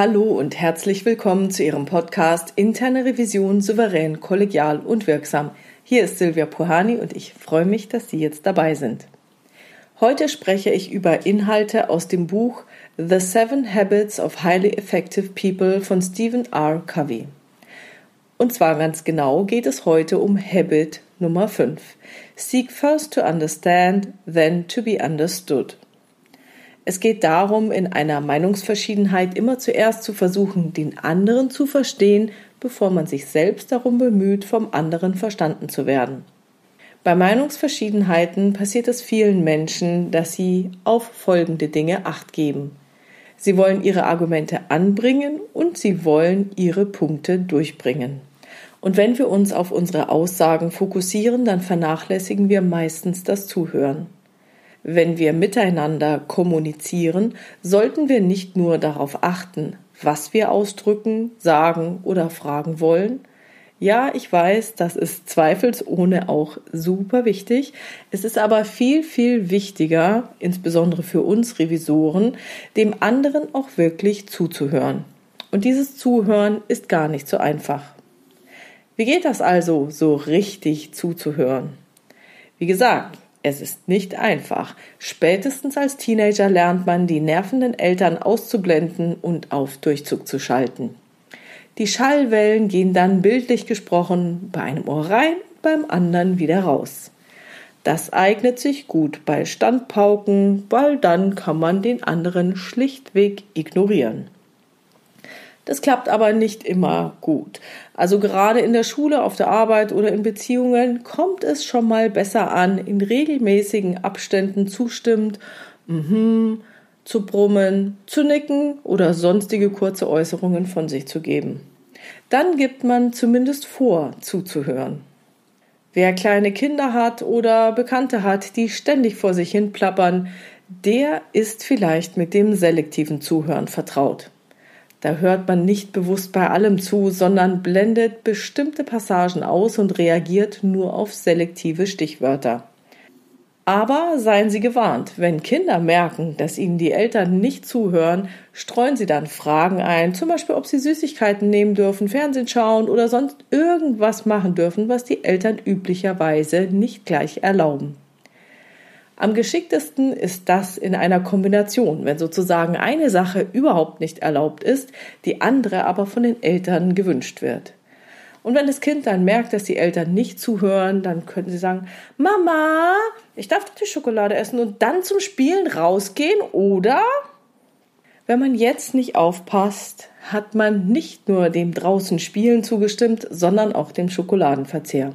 Hallo und herzlich willkommen zu Ihrem Podcast Interne Revision souverän, kollegial und wirksam. Hier ist Silvia Puhani und ich freue mich, dass Sie jetzt dabei sind. Heute spreche ich über Inhalte aus dem Buch The Seven Habits of Highly Effective People von Stephen R. Covey. Und zwar ganz genau geht es heute um Habit Nummer 5. Seek first to understand, then to be understood. Es geht darum, in einer Meinungsverschiedenheit immer zuerst zu versuchen, den anderen zu verstehen, bevor man sich selbst darum bemüht, vom anderen verstanden zu werden. Bei Meinungsverschiedenheiten passiert es vielen Menschen, dass sie auf folgende Dinge acht geben. Sie wollen ihre Argumente anbringen und sie wollen ihre Punkte durchbringen. Und wenn wir uns auf unsere Aussagen fokussieren, dann vernachlässigen wir meistens das Zuhören. Wenn wir miteinander kommunizieren, sollten wir nicht nur darauf achten, was wir ausdrücken, sagen oder fragen wollen. Ja, ich weiß, das ist zweifelsohne auch super wichtig. Es ist aber viel, viel wichtiger, insbesondere für uns Revisoren, dem anderen auch wirklich zuzuhören. Und dieses Zuhören ist gar nicht so einfach. Wie geht das also, so richtig zuzuhören? Wie gesagt, es ist nicht einfach. Spätestens als Teenager lernt man, die nervenden Eltern auszublenden und auf Durchzug zu schalten. Die Schallwellen gehen dann bildlich gesprochen bei einem Ohr rein, beim anderen wieder raus. Das eignet sich gut bei Standpauken, weil dann kann man den anderen schlichtweg ignorieren. Das klappt aber nicht immer gut. Also gerade in der Schule, auf der Arbeit oder in Beziehungen kommt es schon mal besser an, in regelmäßigen Abständen zustimmend mhm, zu brummen, zu nicken oder sonstige kurze Äußerungen von sich zu geben. Dann gibt man zumindest vor, zuzuhören. Wer kleine Kinder hat oder Bekannte hat, die ständig vor sich hin plappern, der ist vielleicht mit dem selektiven Zuhören vertraut. Da hört man nicht bewusst bei allem zu, sondern blendet bestimmte Passagen aus und reagiert nur auf selektive Stichwörter. Aber seien Sie gewarnt, wenn Kinder merken, dass ihnen die Eltern nicht zuhören, streuen sie dann Fragen ein, zum Beispiel ob sie Süßigkeiten nehmen dürfen, Fernsehen schauen oder sonst irgendwas machen dürfen, was die Eltern üblicherweise nicht gleich erlauben. Am geschicktesten ist das in einer Kombination, wenn sozusagen eine Sache überhaupt nicht erlaubt ist, die andere aber von den Eltern gewünscht wird. Und wenn das Kind dann merkt, dass die Eltern nicht zuhören, dann könnten sie sagen, Mama, ich darf doch die Schokolade essen und dann zum Spielen rausgehen, oder? Wenn man jetzt nicht aufpasst, hat man nicht nur dem draußen Spielen zugestimmt, sondern auch dem Schokoladenverzehr.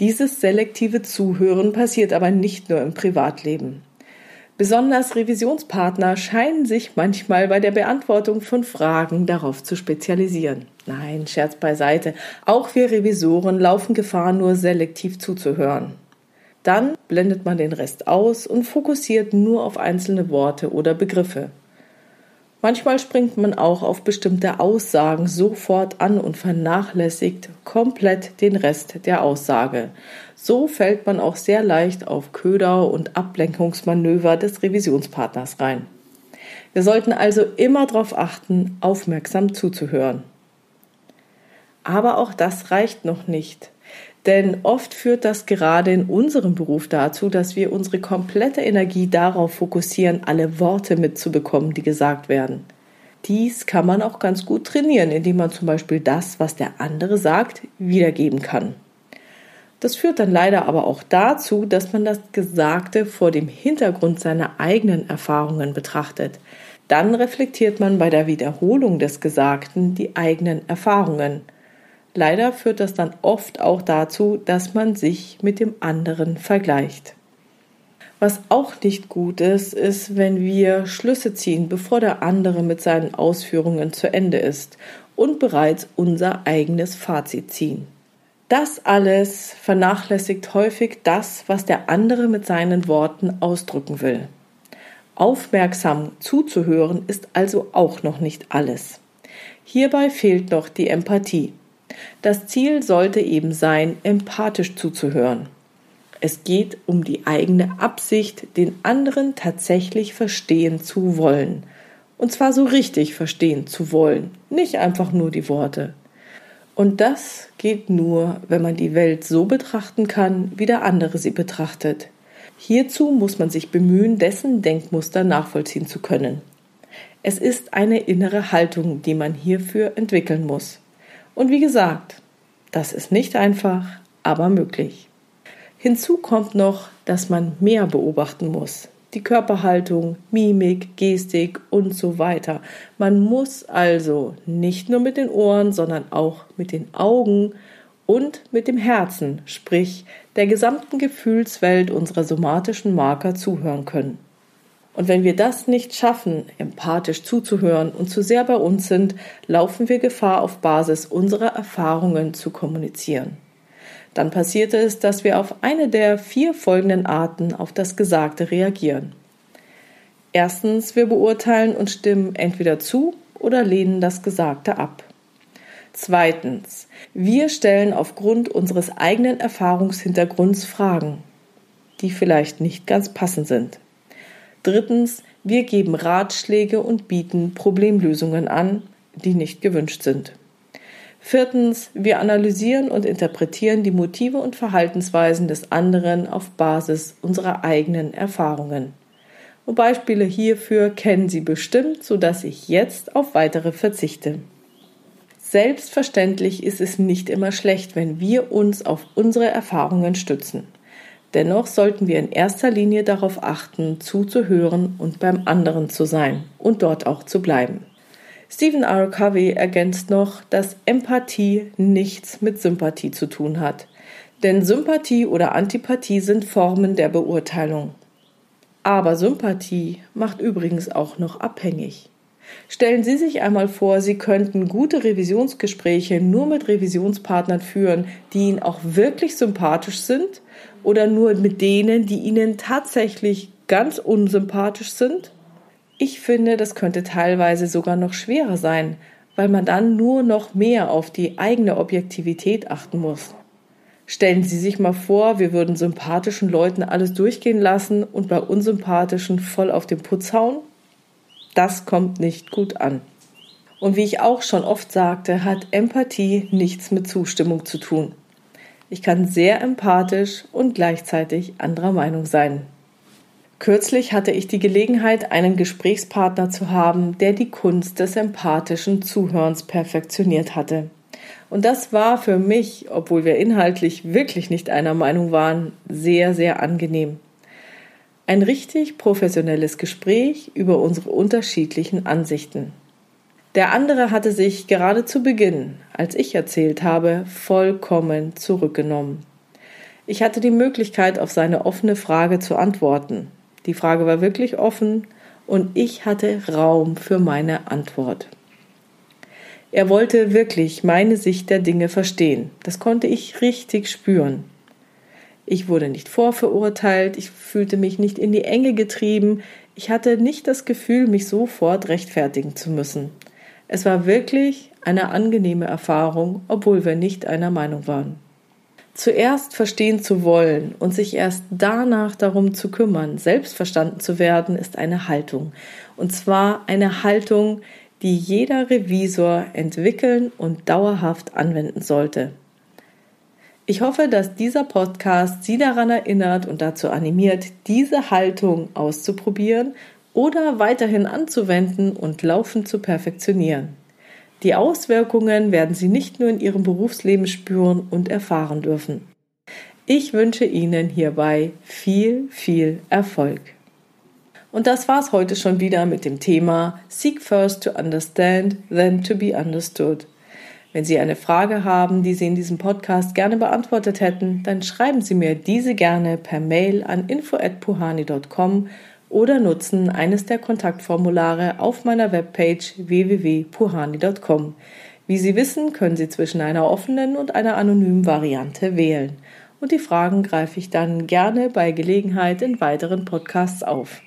Dieses selektive Zuhören passiert aber nicht nur im Privatleben. Besonders Revisionspartner scheinen sich manchmal bei der Beantwortung von Fragen darauf zu spezialisieren. Nein, Scherz beiseite. Auch wir Revisoren laufen Gefahr, nur selektiv zuzuhören. Dann blendet man den Rest aus und fokussiert nur auf einzelne Worte oder Begriffe. Manchmal springt man auch auf bestimmte Aussagen sofort an und vernachlässigt komplett den Rest der Aussage. So fällt man auch sehr leicht auf Köder und Ablenkungsmanöver des Revisionspartners rein. Wir sollten also immer darauf achten, aufmerksam zuzuhören. Aber auch das reicht noch nicht. Denn oft führt das gerade in unserem Beruf dazu, dass wir unsere komplette Energie darauf fokussieren, alle Worte mitzubekommen, die gesagt werden. Dies kann man auch ganz gut trainieren, indem man zum Beispiel das, was der andere sagt, wiedergeben kann. Das führt dann leider aber auch dazu, dass man das Gesagte vor dem Hintergrund seiner eigenen Erfahrungen betrachtet. Dann reflektiert man bei der Wiederholung des Gesagten die eigenen Erfahrungen. Leider führt das dann oft auch dazu, dass man sich mit dem anderen vergleicht. Was auch nicht gut ist, ist, wenn wir Schlüsse ziehen, bevor der andere mit seinen Ausführungen zu Ende ist und bereits unser eigenes Fazit ziehen. Das alles vernachlässigt häufig das, was der andere mit seinen Worten ausdrücken will. Aufmerksam zuzuhören ist also auch noch nicht alles. Hierbei fehlt noch die Empathie. Das Ziel sollte eben sein, empathisch zuzuhören. Es geht um die eigene Absicht, den anderen tatsächlich verstehen zu wollen Und zwar so richtig verstehen zu wollen, nicht einfach nur die Worte. Und das geht nur, wenn man die Welt so betrachten kann, wie der andere sie betrachtet. Hierzu muss man sich bemühen, dessen Denkmuster nachvollziehen zu können. Es ist eine innere Haltung, die man hierfür entwickeln muss. Und wie gesagt, das ist nicht einfach, aber möglich. Hinzu kommt noch, dass man mehr beobachten muss. Die Körperhaltung, Mimik, Gestik und so weiter. Man muss also nicht nur mit den Ohren, sondern auch mit den Augen und mit dem Herzen, sprich der gesamten Gefühlswelt unserer somatischen Marker zuhören können. Und wenn wir das nicht schaffen, empathisch zuzuhören und zu sehr bei uns sind, laufen wir Gefahr, auf Basis unserer Erfahrungen zu kommunizieren. Dann passiert es, dass wir auf eine der vier folgenden Arten auf das Gesagte reagieren. Erstens, wir beurteilen und stimmen entweder zu oder lehnen das Gesagte ab. Zweitens, wir stellen aufgrund unseres eigenen Erfahrungshintergrunds Fragen, die vielleicht nicht ganz passend sind. Drittens, wir geben Ratschläge und bieten Problemlösungen an, die nicht gewünscht sind. Viertens, wir analysieren und interpretieren die Motive und Verhaltensweisen des anderen auf Basis unserer eigenen Erfahrungen. Und Beispiele hierfür kennen Sie bestimmt, sodass ich jetzt auf weitere verzichte. Selbstverständlich ist es nicht immer schlecht, wenn wir uns auf unsere Erfahrungen stützen. Dennoch sollten wir in erster Linie darauf achten, zuzuhören und beim anderen zu sein und dort auch zu bleiben. Stephen R. Covey ergänzt noch, dass Empathie nichts mit Sympathie zu tun hat. Denn Sympathie oder Antipathie sind Formen der Beurteilung. Aber Sympathie macht übrigens auch noch abhängig. Stellen Sie sich einmal vor, Sie könnten gute Revisionsgespräche nur mit Revisionspartnern führen, die Ihnen auch wirklich sympathisch sind oder nur mit denen, die Ihnen tatsächlich ganz unsympathisch sind? Ich finde, das könnte teilweise sogar noch schwerer sein, weil man dann nur noch mehr auf die eigene Objektivität achten muss. Stellen Sie sich mal vor, wir würden sympathischen Leuten alles durchgehen lassen und bei unsympathischen voll auf den Putz hauen? Das kommt nicht gut an. Und wie ich auch schon oft sagte, hat Empathie nichts mit Zustimmung zu tun. Ich kann sehr empathisch und gleichzeitig anderer Meinung sein. Kürzlich hatte ich die Gelegenheit, einen Gesprächspartner zu haben, der die Kunst des empathischen Zuhörens perfektioniert hatte. Und das war für mich, obwohl wir inhaltlich wirklich nicht einer Meinung waren, sehr, sehr angenehm. Ein richtig professionelles Gespräch über unsere unterschiedlichen Ansichten. Der andere hatte sich gerade zu Beginn, als ich erzählt habe, vollkommen zurückgenommen. Ich hatte die Möglichkeit, auf seine offene Frage zu antworten. Die Frage war wirklich offen und ich hatte Raum für meine Antwort. Er wollte wirklich meine Sicht der Dinge verstehen. Das konnte ich richtig spüren. Ich wurde nicht vorverurteilt, ich fühlte mich nicht in die Enge getrieben, ich hatte nicht das Gefühl, mich sofort rechtfertigen zu müssen. Es war wirklich eine angenehme Erfahrung, obwohl wir nicht einer Meinung waren. Zuerst verstehen zu wollen und sich erst danach darum zu kümmern, selbst verstanden zu werden, ist eine Haltung. Und zwar eine Haltung, die jeder Revisor entwickeln und dauerhaft anwenden sollte. Ich hoffe, dass dieser Podcast Sie daran erinnert und dazu animiert, diese Haltung auszuprobieren oder weiterhin anzuwenden und laufend zu perfektionieren. Die Auswirkungen werden Sie nicht nur in Ihrem Berufsleben spüren und erfahren dürfen. Ich wünsche Ihnen hierbei viel, viel Erfolg. Und das war's heute schon wieder mit dem Thema Seek first to understand, then to be understood. Wenn Sie eine Frage haben, die Sie in diesem Podcast gerne beantwortet hätten, dann schreiben Sie mir diese gerne per Mail an info@puhani.com oder nutzen eines der Kontaktformulare auf meiner Webpage www.puhani.com. Wie Sie wissen, können Sie zwischen einer offenen und einer anonymen Variante wählen. Und die Fragen greife ich dann gerne bei Gelegenheit in weiteren Podcasts auf.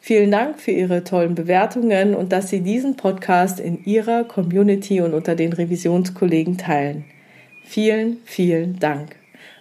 Vielen Dank für Ihre tollen Bewertungen und dass Sie diesen Podcast in Ihrer Community und unter den Revisionskollegen teilen. Vielen, vielen Dank.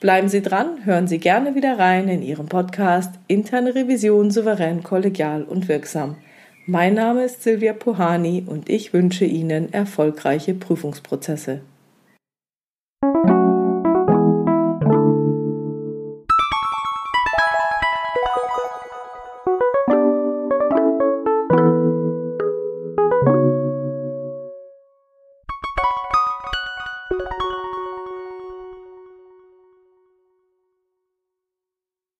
Bleiben Sie dran, hören Sie gerne wieder rein in Ihrem Podcast Interne Revision souverän, kollegial und wirksam. Mein Name ist Silvia Puhani und ich wünsche Ihnen erfolgreiche Prüfungsprozesse.